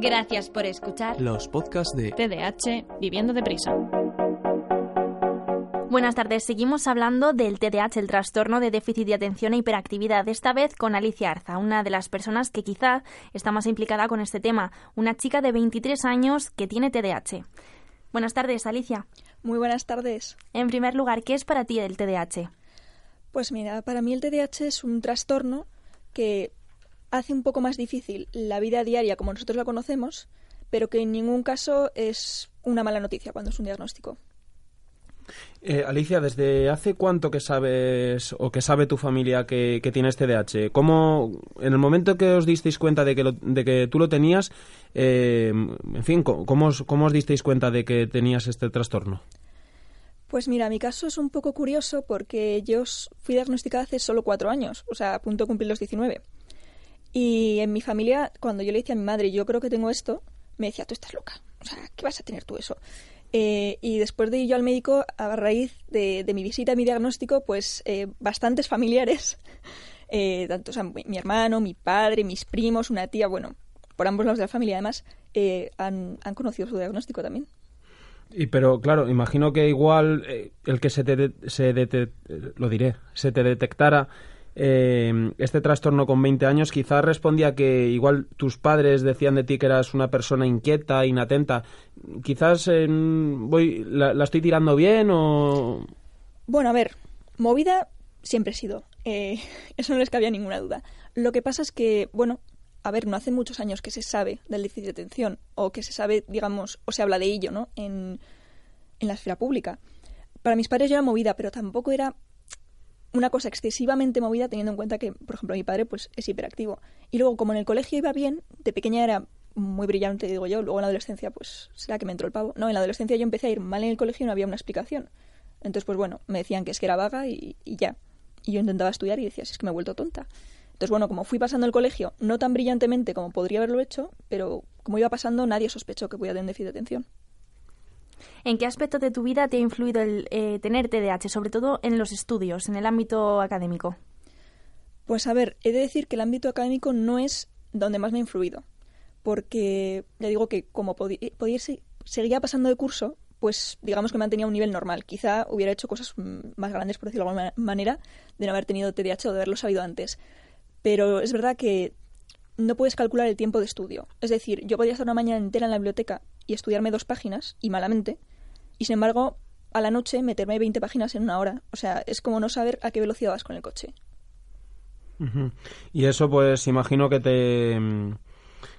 Gracias por escuchar los podcasts de TDAH Viviendo Deprisa. Buenas tardes, seguimos hablando del TDAH, el trastorno de déficit de atención e hiperactividad, esta vez con Alicia Arza, una de las personas que quizá está más implicada con este tema, una chica de 23 años que tiene TDAH. Buenas tardes, Alicia. Muy buenas tardes. En primer lugar, ¿qué es para ti el TDAH? Pues mira, para mí el TDAH es un trastorno que hace un poco más difícil la vida diaria como nosotros la conocemos, pero que en ningún caso es una mala noticia cuando es un diagnóstico. Eh, Alicia, ¿desde hace cuánto que sabes o que sabe tu familia que, que tienes TDAH? ¿Cómo, en el momento que os disteis cuenta de que, de que tú lo tenías, eh, en fin, ¿cómo os, ¿cómo os disteis cuenta de que tenías este trastorno? Pues mira, mi caso es un poco curioso porque yo fui diagnosticada hace solo cuatro años, o sea, a punto de cumplir los 19. Y en mi familia, cuando yo le decía a mi madre, yo creo que tengo esto, me decía, tú estás loca. O sea, ¿qué vas a tener tú eso? Eh, y después de ir yo al médico, a raíz de, mi visita, mi diagnóstico, pues eh, bastantes familiares, eh, tanto o sea, mi, hermano, mi padre, mis primos, una tía, bueno, por ambos lados de la familia además, han, han, conocido su diagnóstico también. Y pero claro, imagino que igual el que se te, se lo diré, se te detectara eh, este trastorno con 20 años, quizás respondía que igual tus padres decían de ti que eras una persona inquieta, inatenta. Quizás voy, la, estoy tirando bien o... Bueno, a ver, movida siempre he sido. Eh, eso no les cabía ninguna duda. Lo que pasa es que, bueno, a ver, no hace muchos años que se sabe del déficit de atención o que se sabe, digamos, o se habla de ello, ¿no? En, en la esfera pública. Para mis padres ya era movida, pero tampoco era una cosa excesivamente movida teniendo en cuenta que, por ejemplo, mi padre pues es hiperactivo. Y luego, como en el colegio iba bien, de pequeña era muy brillante, digo yo, luego en la adolescencia pues será que me entró el pavo. No, en la adolescencia yo empecé a ir mal en el colegio y no había una explicación. Entonces, pues bueno, me decían que es que era vaga y, ya. Y yo intentaba estudiar y decía, es que me he vuelto tonta. Entonces, bueno, como fui pasando el colegio, no tan brillantemente como podría haberlo hecho, pero como iba pasando, nadie sospechó que podía tener déficit de atención. ¿En qué aspecto de tu vida te ha influido el eh, tener TDAH, sobre todo en los estudios, en el ámbito académico? Pues a ver, he de decir que el ámbito académico no es donde más me ha influido, porque ya digo que como podía, seguía pasando de curso, pues digamos que mantenía un nivel normal. Quizá hubiera hecho cosas más grandes, por decirlo de alguna manera, de no haber tenido TDAH o de haberlo sabido antes. Pero es verdad que no puedes calcular el tiempo de estudio. Es decir, yo podía estar una mañana entera en la biblioteca y estudiarme dos páginas, y malamente, y sin embargo, a la noche meterme 20 páginas en una hora. O sea, es como no saber a qué velocidad vas con el coche. Y eso, pues, imagino que te,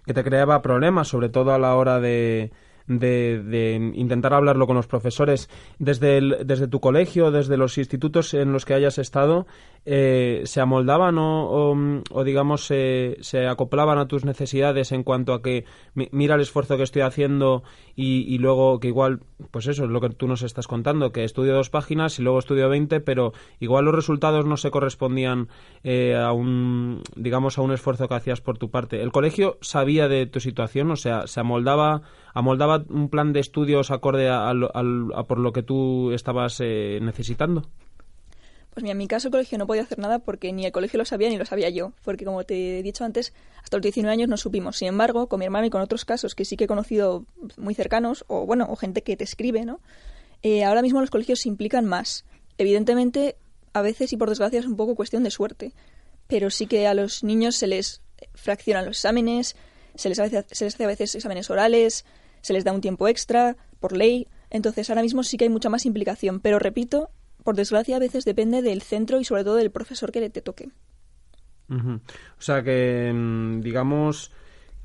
que te creaba problemas, sobre todo a la hora de, de, intentar hablarlo con los profesores. Desde, desde tu colegio, desde los institutos en los que hayas estado, eh, ¿se amoldaban o, o, digamos, se, se, acoplaban a tus necesidades en cuanto a que mira el esfuerzo que estoy haciendo y, luego que igual, pues eso es lo que tú nos estás contando, que estudio dos páginas y luego estudio veinte, pero igual los resultados no se correspondían eh, a un, digamos, a un esfuerzo que hacías por tu parte. ¿El colegio sabía de tu situación? O sea, ¿se amoldaba, amoldaba un plan de estudios acorde a, por lo que tú estabas eh, necesitando? Pues mira, en mi caso el colegio no podía hacer nada porque ni el colegio lo sabía ni lo sabía yo, porque como te he dicho antes, hasta los 19 años no supimos. Sin embargo, con mi hermano y con otros casos que sí que he conocido muy cercanos, o bueno, o gente que te escribe, ¿no? Eh, ahora mismo los colegios se implican más. Evidentemente, a veces y por desgracia es un poco cuestión de suerte, pero sí que a los niños se les fraccionan los exámenes, se les, hace, se les hace a veces exámenes orales, se les da un tiempo extra por ley. Entonces, ahora mismo sí que hay mucha más implicación, pero repito, por desgracia, a veces depende del centro y sobre todo del profesor que te toque. O sea que, mm, digamos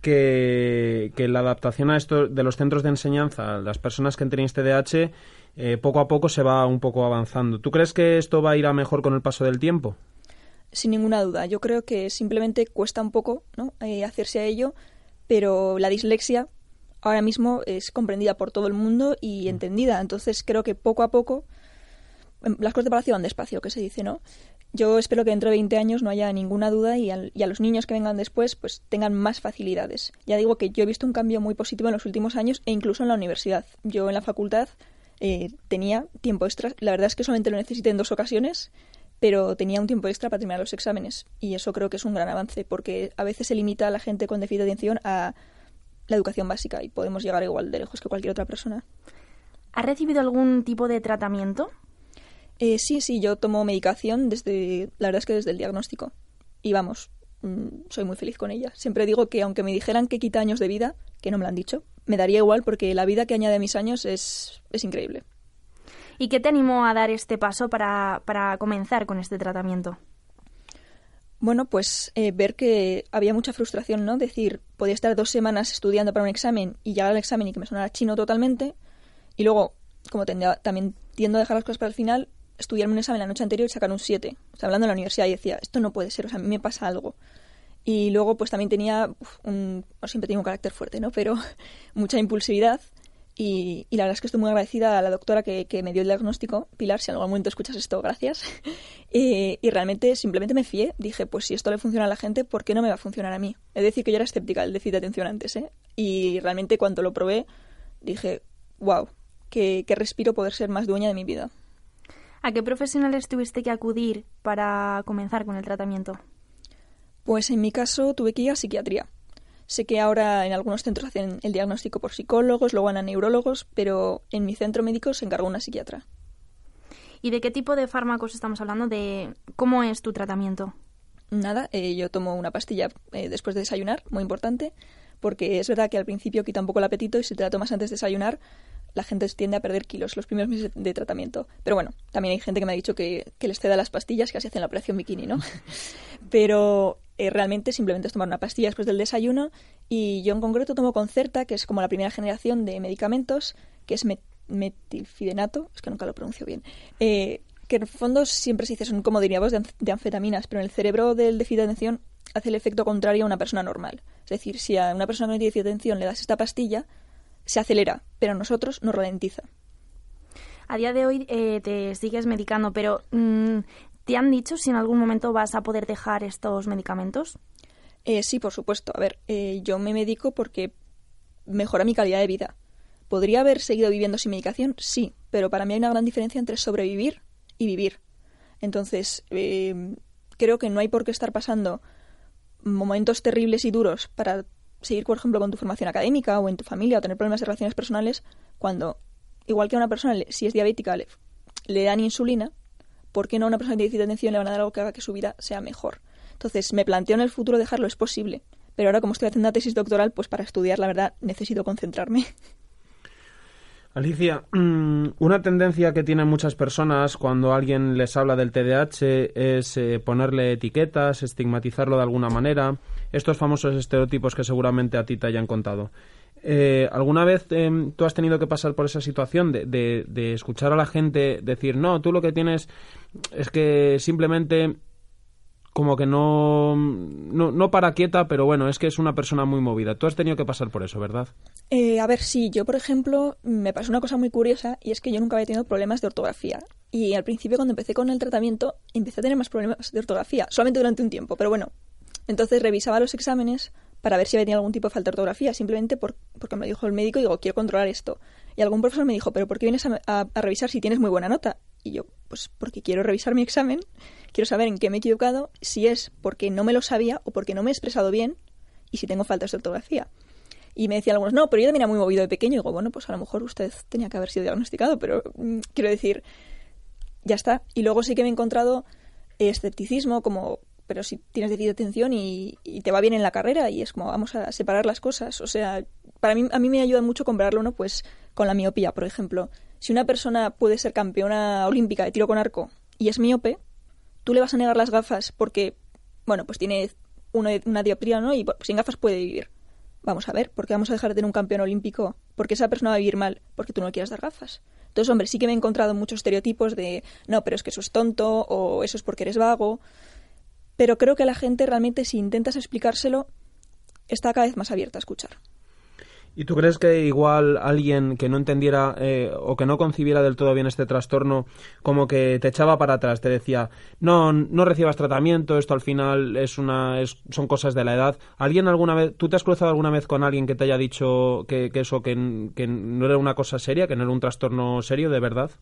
que, que, la adaptación a esto de los centros de enseñanza, las personas que tenéis TDAH, eh, poco a poco se va un poco avanzando. ¿Tú crees que esto va a ir a mejor con el paso del tiempo? Sin ninguna duda. Yo creo que simplemente cuesta un poco ¿no? Eh, hacerse a ello, pero la dislexia ahora mismo es comprendida por todo el mundo y entendida. Entonces creo que poco a poco em, las cosas de palacio van despacio, que se dice, ¿no? Yo espero que dentro de 20 años no haya ninguna duda y, y, a los niños que vengan después pues tengan más facilidades. Ya digo que yo he visto un cambio muy positivo en los últimos años e incluso en la universidad. Yo en la facultad eh, tenía tiempo extra. La verdad es que solamente lo necesité en dos ocasiones, pero tenía un tiempo extra para terminar los exámenes. Y eso creo que es un gran avance, porque a veces se limita a la gente con déficit de atención a la educación básica y podemos llegar igual de lejos que cualquier otra persona. ¿Ha recibido algún tipo de tratamiento? Eh, sí, sí, yo tomo medicación desde, la verdad es que desde el diagnóstico. Y vamos, mm, soy muy feliz con ella. Siempre digo que aunque me dijeran que quita años de vida, que no me lo han dicho, me daría igual porque la vida que añade a mis años es, es increíble. ¿Y qué te animó a dar este paso para, para comenzar con este tratamiento? Bueno, pues eh, ver que había mucha frustración, ¿no? Decir, podía estar dos semanas estudiando para un examen y llegar al examen y que me sonara chino totalmente. Y luego, como también tiendo a dejar las cosas para el final, estudiarme un examen la noche anterior y sacar un 7. O sea, hablando en la universidad y decía, esto no puede ser, o sea, a mí me pasa algo. Y luego, pues también tenía un. siempre tengo un carácter fuerte, ¿no? Pero mucha impulsividad. Y, la verdad es que estoy muy agradecida a la doctora que, me dio el diagnóstico, Pilar, si en algún momento escuchas esto, gracias. y, realmente simplemente me fié. Dije, pues si esto le funciona a la gente, ¿por qué no me va a funcionar a mí? Es decir, que yo era escéptica del déficit de atención antes, ¿eh? Y realmente cuando lo probé, dije, wow, qué, qué respiro poder ser más dueña de mi vida. ¿A qué profesionales tuviste que acudir para comenzar con el tratamiento? Pues en mi caso tuve que ir a psiquiatría. Sé que ahora en algunos centros hacen el diagnóstico por psicólogos, luego van a neurólogos, pero en mi centro médico se encargó una psiquiatra. ¿Y de qué tipo de fármacos estamos hablando? ¿De cómo es tu tratamiento? Nada, eh, yo tomo una pastilla eh, después de desayunar, muy importante, porque es verdad que al principio quita un poco el apetito y si te la tomas antes de desayunar, la gente tiende a perder kilos los primeros meses de tratamiento. Pero bueno, también hay gente que me ha dicho que, que les ceda las pastillas, que así hacen la operación bikini, ¿no? Pero eh, realmente simplemente es tomar una pastilla después del desayuno y yo en concreto tomo Concerta, que es como la primera generación de medicamentos, que es metilfidenato, es que nunca lo pronuncio bien, eh, que en el fondo siempre se dice son como derivados de, de, anfetaminas, pero en el cerebro del déficit de atención hace el efecto contrario a una persona normal. Es decir, si a una persona con déficit de atención le das esta pastilla, se acelera, pero a nosotros nos ralentiza. A día de hoy eh, te sigues medicando, pero mm, ¿te han dicho si en algún momento vas a poder dejar estos medicamentos? Eh, sí, por supuesto. A ver, eh, yo me medico porque mejora mi calidad de vida. ¿Podría haber seguido viviendo sin medicación? Sí, pero para mí hay una gran diferencia entre sobrevivir y vivir. Entonces, creo que no hay por qué estar pasando momentos terribles y duros para seguir, por ejemplo, con tu formación académica o en tu familia o tener problemas de relaciones personales cuando, igual que a una persona, si es diabética, le dan insulina, ¿por qué no a una persona que tiene atención le van a dar algo que haga que su vida sea mejor? Entonces, me planteo en el futuro dejarlo, es posible. Pero ahora, como estoy haciendo una tesis doctoral, pues para estudiar, la verdad, necesito concentrarme. Alicia, mm, una tendencia que tienen muchas personas cuando alguien les habla del TDAH es eh, ponerle etiquetas, estigmatizarlo de alguna manera, estos famosos estereotipos que seguramente a ti te hayan contado. Eh, ¿Alguna vez em, tú has tenido que pasar por esa situación de, de, escuchar a la gente decir, no, tú lo que tienes es que simplemente como que no, no, para quieta, pero bueno, es que es una persona muy movida. Tú has tenido que pasar por eso, ¿verdad? Eh, a ver, sí, yo por ejemplo me pasó una cosa muy curiosa y es que yo nunca había tenido problemas de ortografía. Y al principio cuando empecé con el tratamiento empecé a tener más problemas de ortografía, solamente durante un tiempo, pero bueno. Entonces revisaba los exámenes para ver si había tenido algún tipo de falta de ortografía, simplemente por, porque me dijo el médico digo, quiero controlar esto. Y algún profesor me dijo, pero ¿por qué vienes a revisar si tienes muy buena nota? Y yo, pues porque quiero revisar mi examen quiero saber en qué me he equivocado, si es porque no me lo sabía o porque no me he expresado bien y si tengo faltas de ortografía. Y me decían algunos, no, pero yo también era muy movido de pequeño. Y digo, bueno, pues a lo mejor usted tenía que haber sido diagnosticado, pero mm, quiero decir, ya está. Y luego sí que me he encontrado escepticismo, como, pero si tienes déficit de atención y, y, te va bien en la carrera, y es como, vamos a separar las cosas. O sea, para mí, a mí me ayuda mucho compararlo, ¿no? Pues con la miopía, por ejemplo. Si una persona puede ser campeona olímpica de tiro con arco y es miope, tú le vas a negar las gafas porque, bueno, pues tiene una, dioptría, ¿no? Y sin gafas puede vivir. Vamos a ver, ¿por qué vamos a dejar de tener un campeón olímpico? Porque esa persona va a vivir mal, porque tú no le quieras dar gafas. Entonces, hombre, sí que me he encontrado muchos estereotipos de, no, pero es que eso es tonto, o eso es porque eres vago. Pero creo que la gente realmente, si intentas explicárselo, está cada vez más abierta a escuchar. ¿Y tú crees que igual alguien que no entendiera eh, o que no concibiera del todo bien este trastorno, como que te echaba para atrás, te decía, no, no recibas tratamiento, esto al final es una, son cosas de la edad. ¿Alguien alguna vez, tú te has cruzado alguna vez con alguien que te haya dicho que, eso, que, que no era una cosa seria, que no era un trastorno serio de verdad?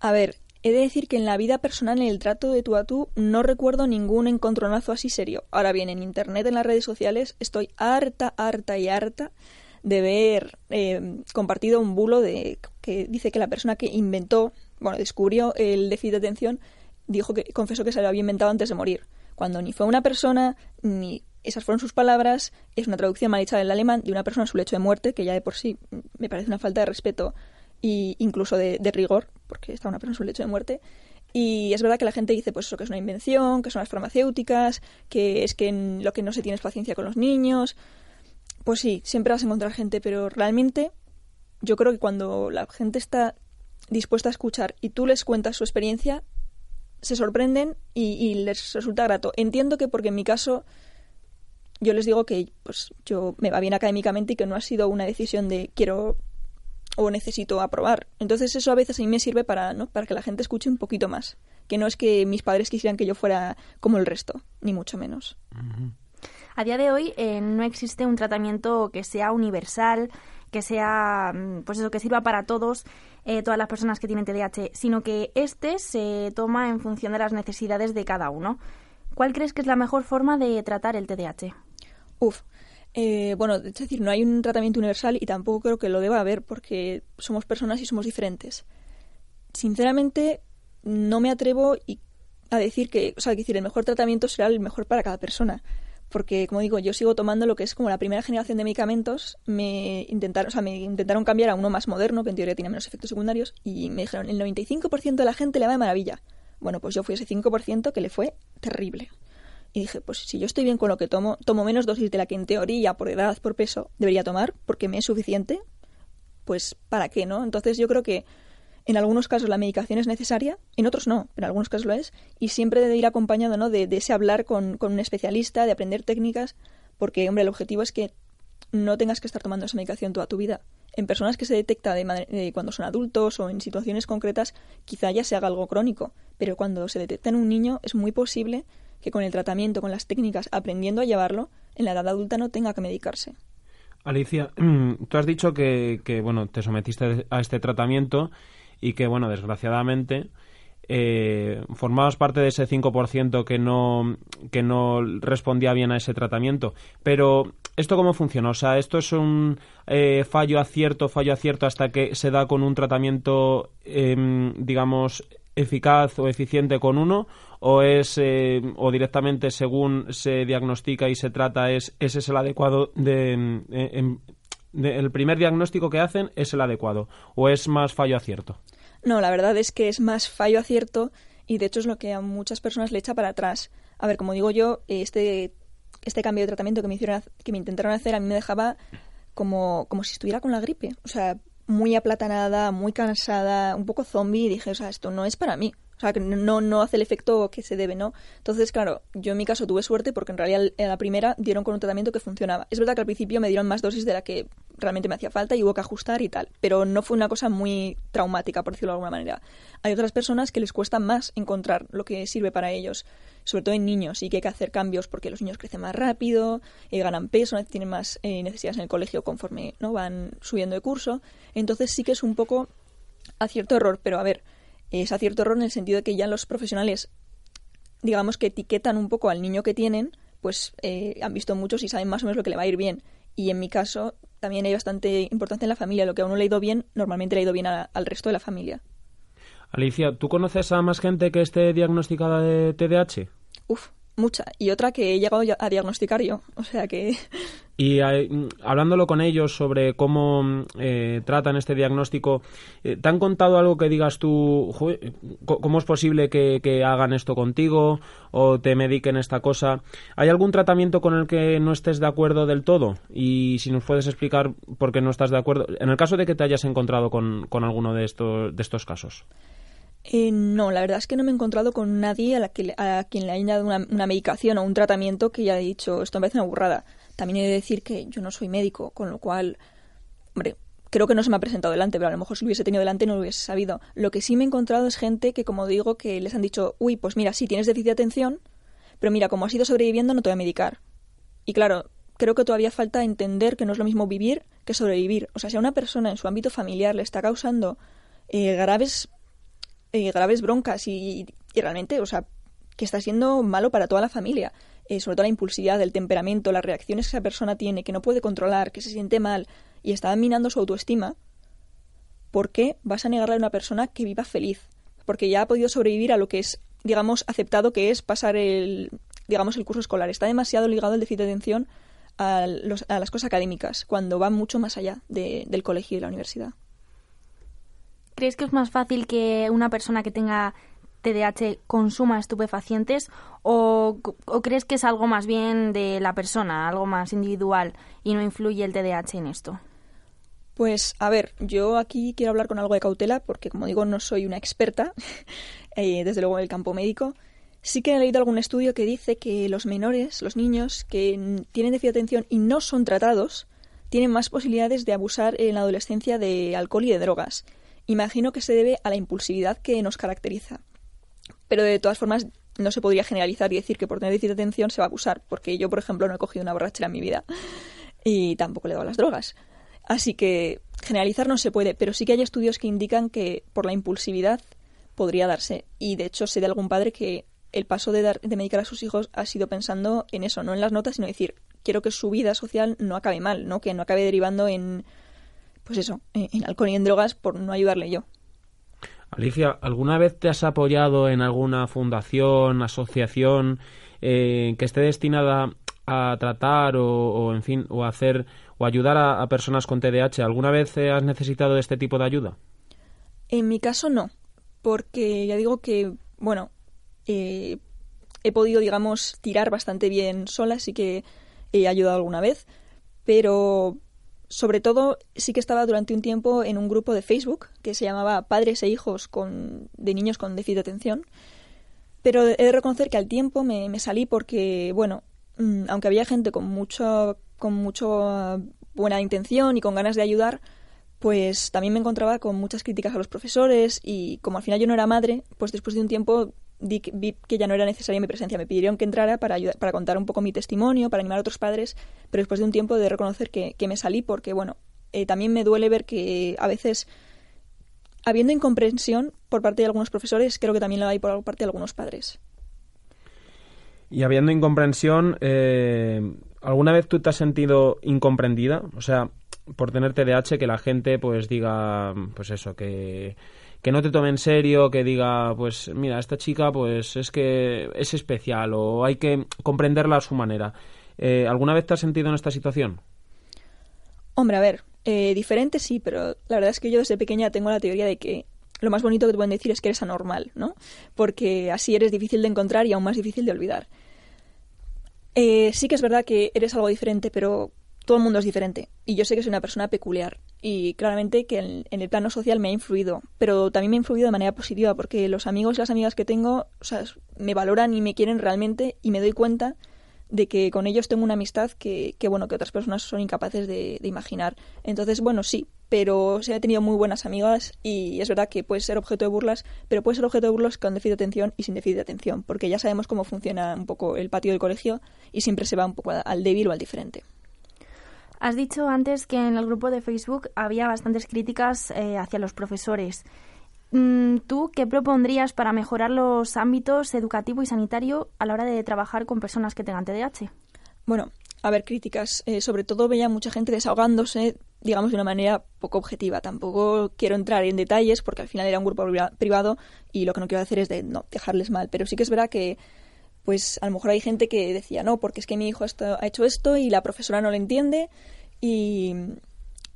A ver, He de decir que en la vida personal, en el trato de tú a tú, no recuerdo ningún encontronazo así serio. Ahora bien, en Internet, en las redes sociales, estoy harta, harta y harta de ver eh, compartido un bulo de que dice que la persona que inventó, bueno, descubrió el déficit de atención, dijo que confesó que se lo había inventado antes de morir, cuando ni fue una persona ni esas fueron sus palabras, es una traducción mal hecha del alemán de una persona a su lecho de muerte, que ya de por sí me parece una falta de respeto e incluso de, rigor, porque está una persona en su lecho de muerte. Y es verdad que la gente dice pues eso que es una invención, que son las farmacéuticas, que es que lo que no se tiene es paciencia con los niños pues sí, siempre vas a encontrar gente, pero realmente yo creo que cuando la gente está dispuesta a escuchar y tú les cuentas su experiencia, se sorprenden y, les resulta grato. Entiendo que porque en mi caso yo les digo que pues yo me va bien académicamente y que no ha sido una decisión de quiero o necesito aprobar. Entonces eso a veces a mí me sirve para, ¿no? para que la gente escuche un poquito más. Que no es que mis padres quisieran que yo fuera como el resto, ni mucho menos. A día de hoy eh, no existe un tratamiento que sea universal, que sea, mm, pues eso, que sirva para todos, eh, todas las personas que tienen TDAH, sino que este se toma en función de las necesidades de cada uno. ¿Cuál crees que es la mejor forma de tratar el TDAH? Uf, eh, bueno, es decir, no hay un tratamiento universal y tampoco creo que lo deba haber porque somos personas y somos diferentes. Sinceramente, no me atrevo a decir que, o sea, decir, el mejor tratamiento será el mejor para cada persona porque como digo, yo sigo tomando lo que es como la primera generación de medicamentos, me intentaron, o sea, me intentaron cambiar a uno más moderno, que en teoría tiene menos efectos secundarios, y me dijeron, el 95% de la gente le va de maravilla. Bueno, pues yo fui ese 5% que le fue terrible. Y dije, pues si yo estoy bien con lo que tomo, tomo menos dosis de la que en teoría, por edad, por peso, debería tomar, porque me es suficiente, pues ¿para qué, no? Entonces yo creo que en algunos casos la medicación es necesaria, en otros no, en algunos casos lo es, y siempre debe ir acompañado ¿no? de, ese hablar con, un especialista, de aprender técnicas, porque, hombre, el objetivo es que no tengas que estar tomando esa medicación toda tu vida. En personas que se detecta de, cuando son adultos o en situaciones concretas, quizá ya se haga algo crónico, pero cuando se detecta en un niño es muy posible que con el tratamiento, con las técnicas, aprendiendo a llevarlo, en la edad adulta no tenga que medicarse. Alicia, tú has dicho que, que bueno, te sometiste a este tratamiento y que, bueno, desgraciadamente eh, formabas parte de ese 5% que no, que no respondía bien a ese tratamiento. Pero, ¿esto cómo funciona? O sea, ¿esto es un eh, fallo acierto, fallo acierto hasta que se da con un tratamiento, em, digamos, eficaz o eficiente con uno? ¿O es, eh, o directamente según se diagnostica y se trata, es, ese es el adecuado de, el primer diagnóstico que hacen es el adecuado o es más fallo acierto? No, la verdad es que es más fallo acierto y de hecho es lo que a muchas personas le echa para atrás. A ver, como digo yo, este, este cambio de tratamiento que me hicieron que me intentaron hacer a mí me dejaba como, como si estuviera con la gripe. O sea, muy aplatanada, muy cansada, un poco zombie y dije, o sea, esto no es para mí. O sea, que no, no hace el efecto que se debe, ¿no? Entonces, claro, yo en mi caso tuve suerte porque en realidad en la primera dieron con un tratamiento que funcionaba. Es verdad que al principio me dieron más dosis de la que realmente me hacía falta y hubo que ajustar y tal, pero no fue una cosa muy traumática, por decirlo de alguna manera. Hay otras personas que les cuesta más encontrar lo que sirve para ellos, sobre todo en niños, y que hay que hacer cambios porque los niños crecen más rápido, eh, ganan peso, tienen más eh, necesidades en el colegio conforme no van subiendo de curso. Entonces sí que es un poco acierto error, pero a ver, es acierto error en el sentido de que ya los profesionales, digamos que etiquetan un poco al niño que tienen, pues eh, han visto muchos y saben más o menos lo que le va a ir bien. Y en mi caso también hay bastante importancia en la familia. Lo que a uno le ha ido bien, normalmente le ha ido bien al resto de la familia. Alicia, ¿tú conoces a más gente que esté diagnosticada de TDAH? Uf, mucha. Y otra que he llegado a diagnosticar yo. O sea que y eh, hablándolo con ellos sobre cómo eh, tratan este diagnóstico, eh, ¿te han contado algo que digas tú, cómo es posible que, hagan esto contigo o te mediquen esta cosa? ¿Hay algún tratamiento con el que no estés de acuerdo del todo? Y si nos puedes explicar por qué no estás de acuerdo, en el caso de que te hayas encontrado con, alguno de estos, de estos casos. No, la verdad es que no me he encontrado con nadie a, la que, a quien le haya dado una, una medicación o un tratamiento que haya dicho esto me parece una burrada También he de decir que yo no soy médico, con lo cual, hombre, creo que no se me ha presentado delante, pero a lo mejor si lo hubiese tenido delante no lo hubiese sabido. Lo que sí me he encontrado es gente que, como digo, que les han dicho, uy, pues mira, sí, tienes déficit de atención, pero mira, como has ido sobreviviendo, no te voy a medicar. Y claro, creo que todavía falta entender que no es lo mismo vivir que sobrevivir. O sea, si a una persona en su ámbito familiar le está causando eh, graves, eh, graves broncas y, realmente, o sea, que está siendo malo para toda la familia, eh, sobre todo la impulsividad, el temperamento, las reacciones que esa persona tiene, que no puede controlar, que se siente mal y está minando su autoestima, ¿por qué vas a negarle a una persona que viva feliz? Porque ya ha podido sobrevivir a lo que es, digamos, aceptado que es pasar el, digamos, el curso escolar. Está demasiado ligado el déficit de atención a, los, a las cosas académicas, cuando va mucho más allá de, del colegio y la universidad. ¿Crees que es más fácil que una persona que tenga TDAH consuma estupefacientes o, o, crees que es algo más bien de la persona, algo más individual y no influye el TDAH en esto? Pues a ver, yo aquí quiero hablar con algo de cautela porque como digo no soy una experta, eh, desde luego en el campo médico. Sí que he leído algún estudio que dice que los menores, los niños que tienen déficit de atención y no son tratados, tienen más posibilidades de abusar en la adolescencia de alcohol y de drogas. Imagino que se debe a la impulsividad que nos caracteriza. Pero de todas formas, no se podría generalizar y decir que por tener déficit de atención se va a abusar, porque yo, por ejemplo, no he cogido una borrachera en mi vida y tampoco le he dado las drogas. Así que generalizar no se puede, pero sí que hay estudios que indican que por la impulsividad podría darse. Y de hecho sé de algún padre que el paso de, dar, de medicar a sus hijos ha sido pensando en eso, no en las notas, sino decir, quiero que su vida social no acabe mal, ¿no? Que no acabe derivando en, pues eso, en alcohol y en drogas por no ayudarle yo. Alicia, ¿alguna vez te has apoyado en alguna fundación, asociación eh, que esté destinada a tratar o, o, en fin, o hacer o ayudar a, a, personas con TDAH? ¿Alguna vez has necesitado de este tipo de ayuda? En mi caso no, porque ya digo que, bueno, eh, he podido, digamos, tirar bastante bien sola, así que he ayudado alguna vez, pero sobre todo sí que estaba durante un tiempo en un grupo de Facebook que se llamaba Padres e Hijos con, de Niños con Déficit de Atención. Pero he de reconocer que al tiempo me, me salí porque, bueno, mmm, aunque había gente con mucho, con mucho buena intención y con ganas de ayudar, pues también me encontraba con muchas críticas a los profesores y como al final yo no era madre, pues después de un tiempo vi, vi que ya no era necesaria mi presencia. Me pidieron que entrara para, ayudar, para contar un poco mi testimonio, para animar a otros padres, pero después de un tiempo de reconocer que, que me salí porque, bueno, eh, también me duele ver que a veces, habiendo incomprensión por parte de algunos profesores, creo que también lo hay por parte de algunos padres. Y habiendo incomprensión, eh, ¿alguna vez tú te has sentido incomprendida? O sea, por tener TDAH, que la gente pues diga, pues eso, que que no te tome en serio, que diga, pues mira, esta chica pues es que es especial o hay que comprenderla a su manera. Eh, ¿Alguna vez te has sentido en esta situación? Hombre, a ver, eh, diferente sí, pero la verdad es que yo desde pequeña tengo la teoría de que lo más bonito que te pueden decir es que eres anormal, ¿no? Porque así eres difícil de encontrar y aún más difícil de olvidar. Eh, sí que es verdad que eres algo diferente, pero todo el mundo es diferente y yo sé que soy una persona peculiar y claramente que en, el plano social me ha influido, pero también me ha influido de manera positiva porque los amigos y las amigas que tengo me valoran y me quieren realmente y me doy cuenta de que con ellos tengo una amistad que, bueno, que otras personas son incapaces de, imaginar. Entonces, bueno, sí, pero sí he tenido muy buenas amigas y es verdad que puede ser objeto de burlas, pero puede ser objeto de burlas con déficit de atención y sin déficit de atención, porque ya sabemos cómo funciona un poco el patio del colegio y siempre se va un poco al débil o al diferente. Has dicho antes que en el grupo de Facebook había bastantes críticas eh, hacia los profesores. Mm, ¿Tú qué propondrías para mejorar los ámbitos educativo y sanitario a la hora de trabajar con personas que tengan TDAH? Bueno, a ver, críticas. Eh, sobre todo veía mucha gente desahogándose, digamos, de una manera poco objetiva. Tampoco quiero entrar en detalles porque al final era un grupo privado y lo que no quiero hacer es de no dejarles mal. Pero sí que es verdad que pues a lo mejor hay gente que decía, no, porque es que mi hijo ha hecho esto y la profesora no lo entiende y,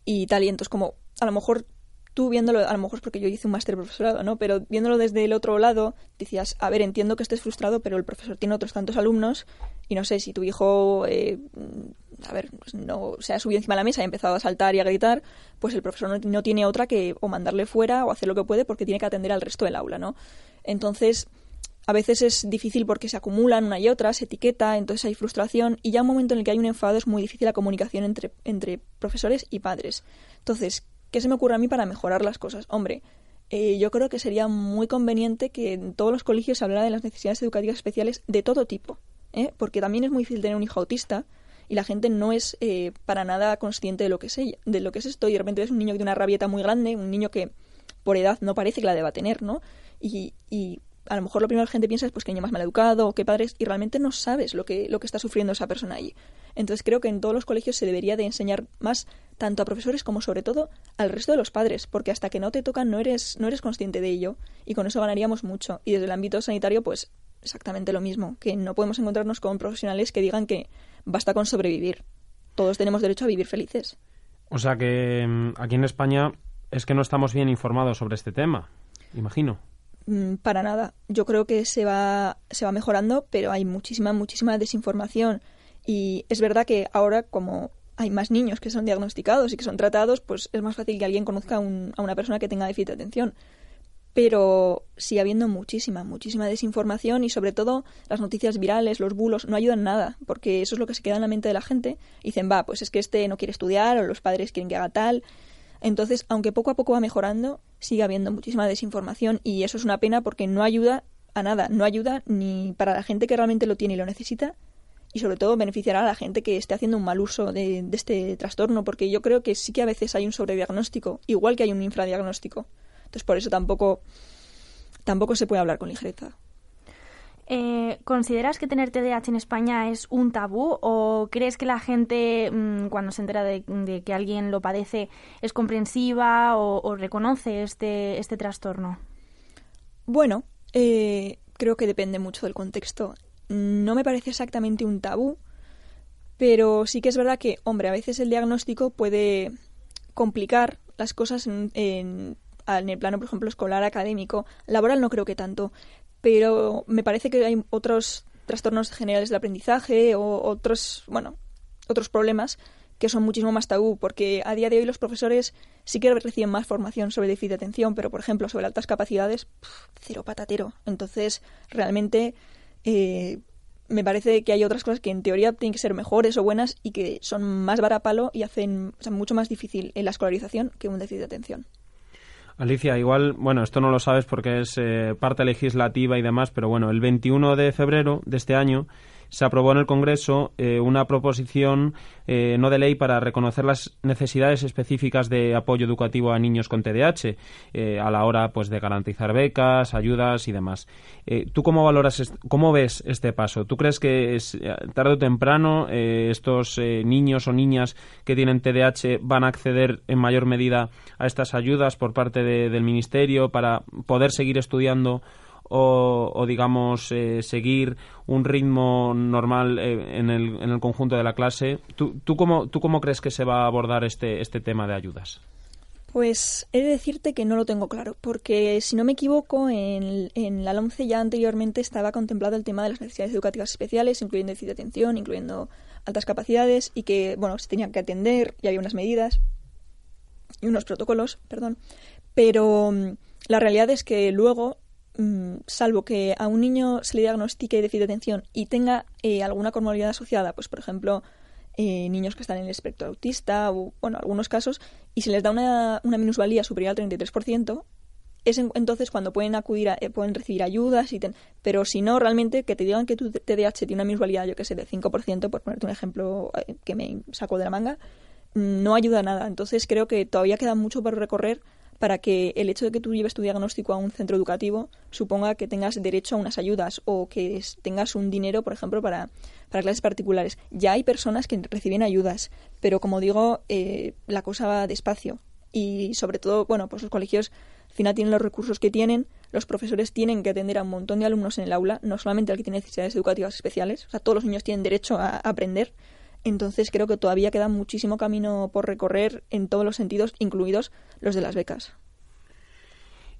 y tal. Y entonces como a lo mejor tú viéndolo, a lo mejor es porque yo hice un máster profesorado, ¿no? Pero viéndolo desde el otro lado, decías, a ver, entiendo que estés frustrado, pero el profesor tiene otros tantos alumnos y no sé, si tu hijo, eh, a ver, pues no se ha subido encima de la mesa y ha empezado a saltar y a gritar, pues el profesor no, no tiene otra que o mandarle fuera o hacer lo que puede porque tiene que atender al resto del aula, ¿no? Entonces, a veces es difícil porque se acumulan una y otra, se etiqueta, entonces hay frustración y ya un momento en el que hay un enfado es muy difícil la comunicación entre, entre profesores y padres. Entonces, ¿qué se me ocurre a mí para mejorar las cosas? Hombre, eh, yo creo que sería muy conveniente que en todos los colegios se hablara de las necesidades educativas especiales de todo tipo, ¿eh? porque también es muy difícil tener un hijo autista y la gente no es eh, para nada consciente de lo que es de lo que es esto y de repente es un niño que tiene una rabieta muy grande, un niño que por edad no parece que la deba tener, ¿no? Y, y a lo mejor lo primero que la gente piensa es pues que niño más mal educado o qué padres y realmente no sabes lo que, lo que está sufriendo esa persona allí. Entonces creo que en todos los colegios se debería de enseñar más tanto a profesores como sobre todo al resto de los padres, porque hasta que no te tocan no eres, no eres consciente de ello y con eso ganaríamos mucho. Y desde el ámbito sanitario, pues exactamente lo mismo, que no podemos encontrarnos con profesionales que digan que basta con sobrevivir. Todos tenemos derecho a vivir felices. O sea que mm, aquí en España es que no estamos bien informados sobre este tema, imagino. Mm, para nada. Yo creo que se va, se va mejorando, pero hay muchísima, muchísima desinformación. Y es verdad que ahora, como hay más niños que son diagnosticados y que son tratados, pues es más fácil que alguien conozca a una persona que tenga déficit de atención. Pero sigue habiendo muchísima, muchísima desinformación y sobre todo las noticias virales, los bulos, no ayudan nada, porque eso es lo que se queda en la mente de la gente. dicen, va, pues es que este no quiere estudiar o los padres quieren que haga tal. Entonces, aunque poco a poco va mejorando, sigue habiendo muchísima desinformación y eso es una pena porque no ayuda a nada, no ayuda ni para la gente que realmente lo tiene y lo necesita y sobre todo beneficiará a la gente que esté haciendo un mal uso de, este trastorno porque yo creo que sí que a veces hay un sobrediagnóstico, igual que hay un infradiagnóstico. Entonces, por eso tampoco, tampoco se puede hablar con ligereza. Eh, ¿Consideras que tener TDAH en España es un tabú o crees que la gente mm, cuando se entera de, que alguien lo padece es comprensiva o, reconoce este, este trastorno? Bueno, eh, creo que depende mucho del contexto. No me parece exactamente un tabú, pero sí que es verdad que, hombre, a veces el diagnóstico puede complicar las cosas en, el plano, por ejemplo, escolar, académico. Laboral no creo que tanto, pero me parece que hay otros trastornos generales del aprendizaje o otros, bueno, otros problemas que son muchísimo más tabú, porque a día de hoy los profesores sí que reciben más formación sobre déficit de atención, pero por ejemplo sobre altas capacidades, cero patatero. Entonces, realmente eh, me parece que hay otras cosas que en teoría tienen que ser mejores o buenas y que son más varapalo y hacen mucho más difícil la escolarización que un déficit de atención. Alicia, igual, bueno, esto no lo sabes porque es eh, parte legislativa y demás, pero bueno, el 21 de febrero de este año se aprobó en el Congreso eh, una proposición eh, no de ley para reconocer las necesidades específicas de apoyo educativo a niños con TDAH eh, a la hora pues de garantizar becas, ayudas y demás. ¿Tú cómo valoras, cómo ves este paso? ¿Tú crees que es, tarde o temprano estos niños o niñas que tienen TDAH van a acceder en mayor medida a estas ayudas por parte del Ministerio para poder seguir estudiando o, digamos, eh, seguir un ritmo normal eh, en, el, en el conjunto de la clase. ¿Tú, tú, cómo, ¿Tú cómo crees que se va a abordar este, este tema de ayudas? Pues he de decirte que no lo tengo claro, porque si no me equivoco, en, en la LOMCE ya anteriormente estaba contemplado el tema de las necesidades educativas especiales, incluyendo déficit de atención, incluyendo altas capacidades, y que, bueno, se tenían que atender, y había unas medidas y unos protocolos, perdón. Pero mm, la realidad es que luego Mm, salvo que a un niño se le diagnostique déficit de atención y tenga eh, alguna comorbilidad asociada, pues por ejemplo, eh, niños que están en el espectro autista o, bueno, algunos casos, y se les da una, una minusvalía superior al 33%, es entonces cuando pueden acudir a, eh, pueden recibir ayudas y pero si no realmente que te digan que tu TDAH tiene una minusvalía yo que sé de 5% por ponerte un ejemplo que me saco de la manga no ayuda a nada. Entonces creo que todavía queda mucho por recorrer para que el hecho de que tú lleves tu diagnóstico a un centro educativo suponga que tengas derecho a unas ayudas o que tengas un dinero, por ejemplo, para, para clases particulares. Ya hay personas que reciben ayudas, pero como digo, eh, la cosa va despacio. Y sobre todo, bueno, pues los colegios al final tienen los recursos que tienen, los profesores tienen que atender a un montón de alumnos en el aula, no solamente al que tiene necesidades educativas especiales, o sea, todos los niños tienen derecho a aprender entonces creo que todavía queda muchísimo camino por recorrer en todos los sentidos, incluidos los de las becas.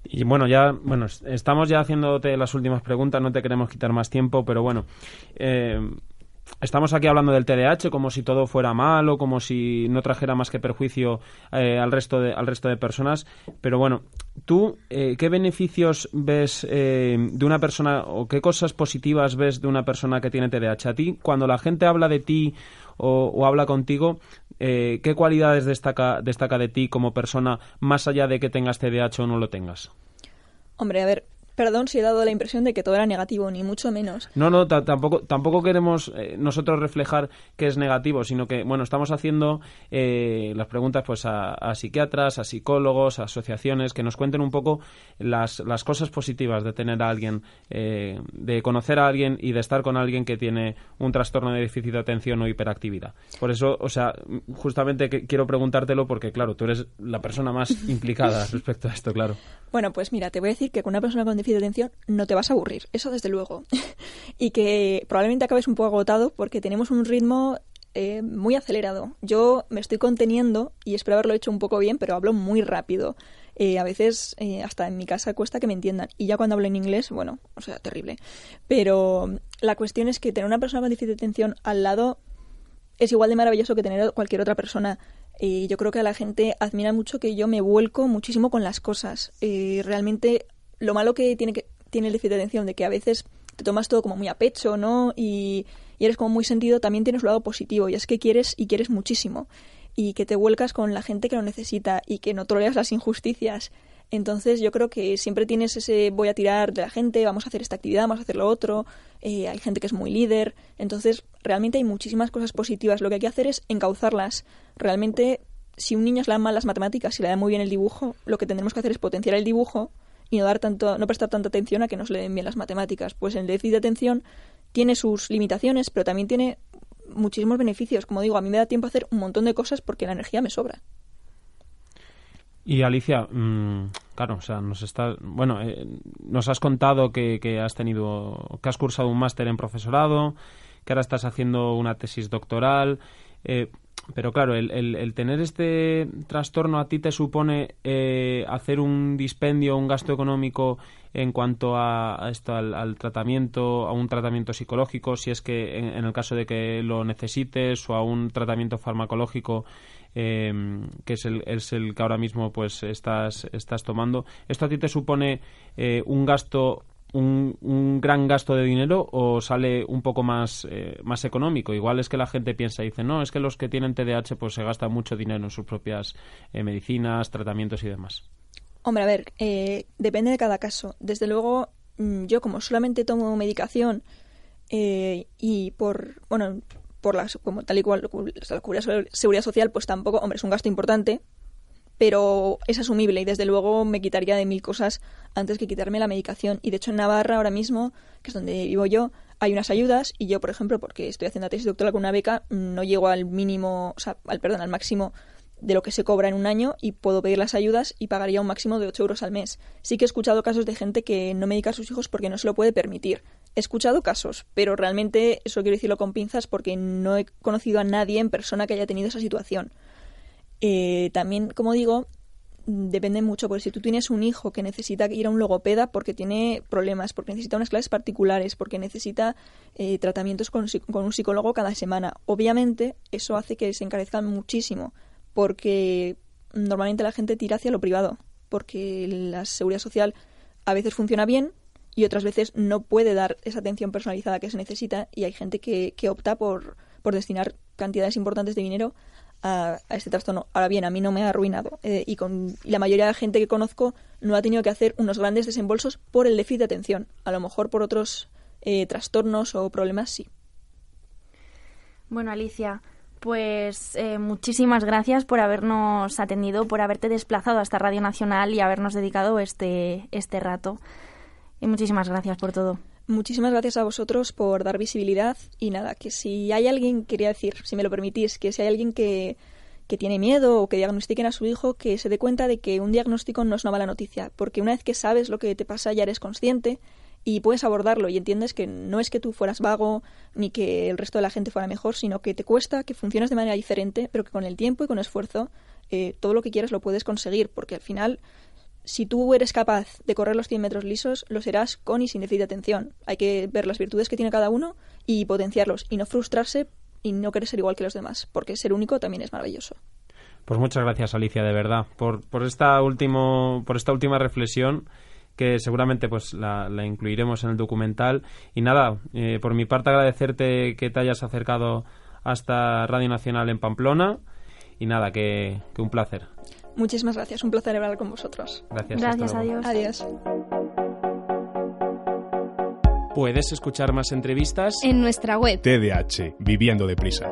Y bueno, ya, bueno, estamos ya haciéndote las últimas preguntas, no te queremos quitar más tiempo, pero bueno, eh, estamos aquí hablando del TDAH como si todo fuera malo, como si no trajera más que perjuicio eh, al, resto de, al resto de personas. Pero bueno, tú, eh, ¿qué beneficios ves de una persona o qué cosas positivas ves de una persona que tiene TDAH? A ti, cuando la gente habla de ti o, habla contigo, ¿qué cualidades destaca, destaca de ti como persona más allá de que tengas TDAH o no lo tengas? Hombre, a ver, Perdón si he dado la impresión de que todo era negativo, ni mucho menos. No, no, tampoco, tampoco queremos eh, nosotros reflejar que es negativo, sino que, bueno, estamos haciendo eh, las preguntas pues a, psiquiatras, a psicólogos, a asociaciones, que nos cuenten un poco las, las cosas positivas de tener a alguien, eh, de conocer a alguien y de estar con alguien que tiene un trastorno de déficit de atención o hiperactividad. Por eso, o sea, justamente quiero preguntártelo porque, claro, tú eres la persona más implicada respecto a esto, claro. Bueno, pues mira, te voy a decir que con una persona con de atención no te vas a aburrir, eso desde luego. y que probablemente acabes un poco agotado porque tenemos un ritmo eh, muy acelerado. Yo me estoy conteniendo y espero haberlo hecho un poco bien, pero hablo muy rápido. Eh, a veces eh, hasta en mi casa cuesta que me entiendan. Y ya cuando hablo en inglés, bueno, o sea, terrible. Pero la cuestión es que tener una persona con déficit de atención al lado es igual de maravilloso que tener cualquier otra persona y yo creo que a la gente admira mucho que yo me vuelco muchísimo con las cosas. Realmente lo malo que tiene, que tiene el déficit de atención de que a veces te tomas todo como muy a pecho, ¿no? Y, eres como muy sentido, también tienes un lado positivo y es que quieres y quieres muchísimo y que te vuelcas con la gente que lo necesita y que no toleras las injusticias entonces yo creo que siempre tienes ese voy a tirar de la gente, vamos a hacer esta actividad, vamos a hacer lo otro, eh, hay gente que es muy líder, entonces realmente hay muchísimas cosas positivas, lo que hay que hacer es encauzarlas. Realmente si un niño le dan mal las matemáticas y le da muy bien el dibujo, lo que tendremos que hacer es potenciar el dibujo y no dar tanto, no prestar tanta atención a que no se le den bien las matemáticas. Pues el déficit de atención tiene sus limitaciones, pero también tiene muchísimos beneficios. Como digo, a mí me da tiempo a hacer un montón de cosas porque la energía me sobra. Y Alicia, mm, claro, o sea, nos está, bueno, eh, nos has contado que, que, has tenido, que has cursado un máster en profesorado, que ahora estás haciendo una tesis doctoral, eh, pero claro, el, el, tener este trastorno a ti te supone eh, hacer un dispendio, un gasto económico en cuanto a, esto, al, tratamiento, a un tratamiento psicológico, si es que en, en, el caso de que lo necesites, o a un tratamiento farmacológico Em, que es el, es el que ahora mismo pues estás, estás tomando. ¿Esto a ti te supone eh, un gasto un, un, gran gasto de dinero o sale un poco más, eh, más económico. Igual es que la gente piensa y dice, no, es que los que tienen TDAH pues se gastan mucho dinero en sus propias eh, medicinas, tratamientos y demás. Hombre, a ver, depende de cada caso. Desde luego, mm, yo como solamente tomo medicación y por, bueno, por las, como tal y cual la seguridad social, pues tampoco, hombre, es un gasto importante, pero es asumible y desde luego me quitaría de mil cosas antes que quitarme la medicación. Y de hecho en Navarra ahora mismo, que es donde vivo yo, hay unas ayudas y yo, por ejemplo, porque estoy haciendo la tesis doctoral con una beca, no llego al mínimo, o sea, al perdón, al máximo de lo que se cobra en un año y puedo pedir las ayudas y pagaría un máximo de 8 euros al mes. Sí que he escuchado casos de gente que no medica a sus hijos porque no se lo puede permitir. He escuchado casos, pero realmente eso quiero decirlo con pinzas porque no he conocido a nadie en persona que haya tenido esa situación. Eh, también, como digo, depende mucho, porque si tú tienes un hijo que necesita ir a un logopeda porque tiene problemas, porque necesita unas clases particulares, porque necesita eh, tratamientos con, con un psicólogo cada semana, obviamente eso hace que se encarezcan muchísimo porque normalmente la gente tira hacia lo privado, porque la seguridad social a veces funciona bien y otras veces no puede dar esa atención personalizada que se necesita y hay gente que, que opta por, por destinar cantidades importantes de dinero a, este trastorno. Ahora bien, a mí no me ha arruinado eh, y, con, la mayoría de la gente que conozco no ha tenido que hacer unos grandes desembolsos por el déficit de atención. A lo mejor por otros eh, trastornos o problemas sí. Bueno, Alicia, pues eh, muchísimas gracias por habernos atendido, por haberte desplazado hasta Radio Nacional y habernos dedicado este, este rato. Y muchísimas gracias por todo. Muchísimas gracias a vosotros por dar visibilidad y nada, que si hay alguien, quería decir, si me lo permitís, que si hay alguien que, que tiene miedo o que diagnostiquen a su hijo, que se dé cuenta de que un diagnóstico no es una mala noticia, porque una vez que sabes lo que te pasa ya eres consciente y puedes abordarlo y entiendes que no es que tú fueras vago ni que el resto de la gente fuera mejor, sino que te cuesta, que funcionas de manera diferente, pero que con el tiempo y con esfuerzo eh, todo lo que quieras lo puedes conseguir, porque al final si tú eres capaz de correr los 100 metros lisos, lo serás con y sin déficit de atención. Hay que ver las virtudes que tiene cada uno y potenciarlos y no frustrarse y no querer ser igual que los demás, porque ser único también es maravilloso. Pues muchas gracias, Alicia, de verdad, por, por, esta, último, por esta última reflexión que seguramente pues la, incluiremos en el documental. Y nada, eh, por mi parte agradecerte que te hayas acercado hasta Radio Nacional en Pamplona. Y nada, que, que un placer. Muchísimas gracias, un placer hablar con vosotros. Gracias. Gracias, adiós. Adiós. Puedes escuchar más entrevistas en nuestra web TDH, Viviendo Deprisa.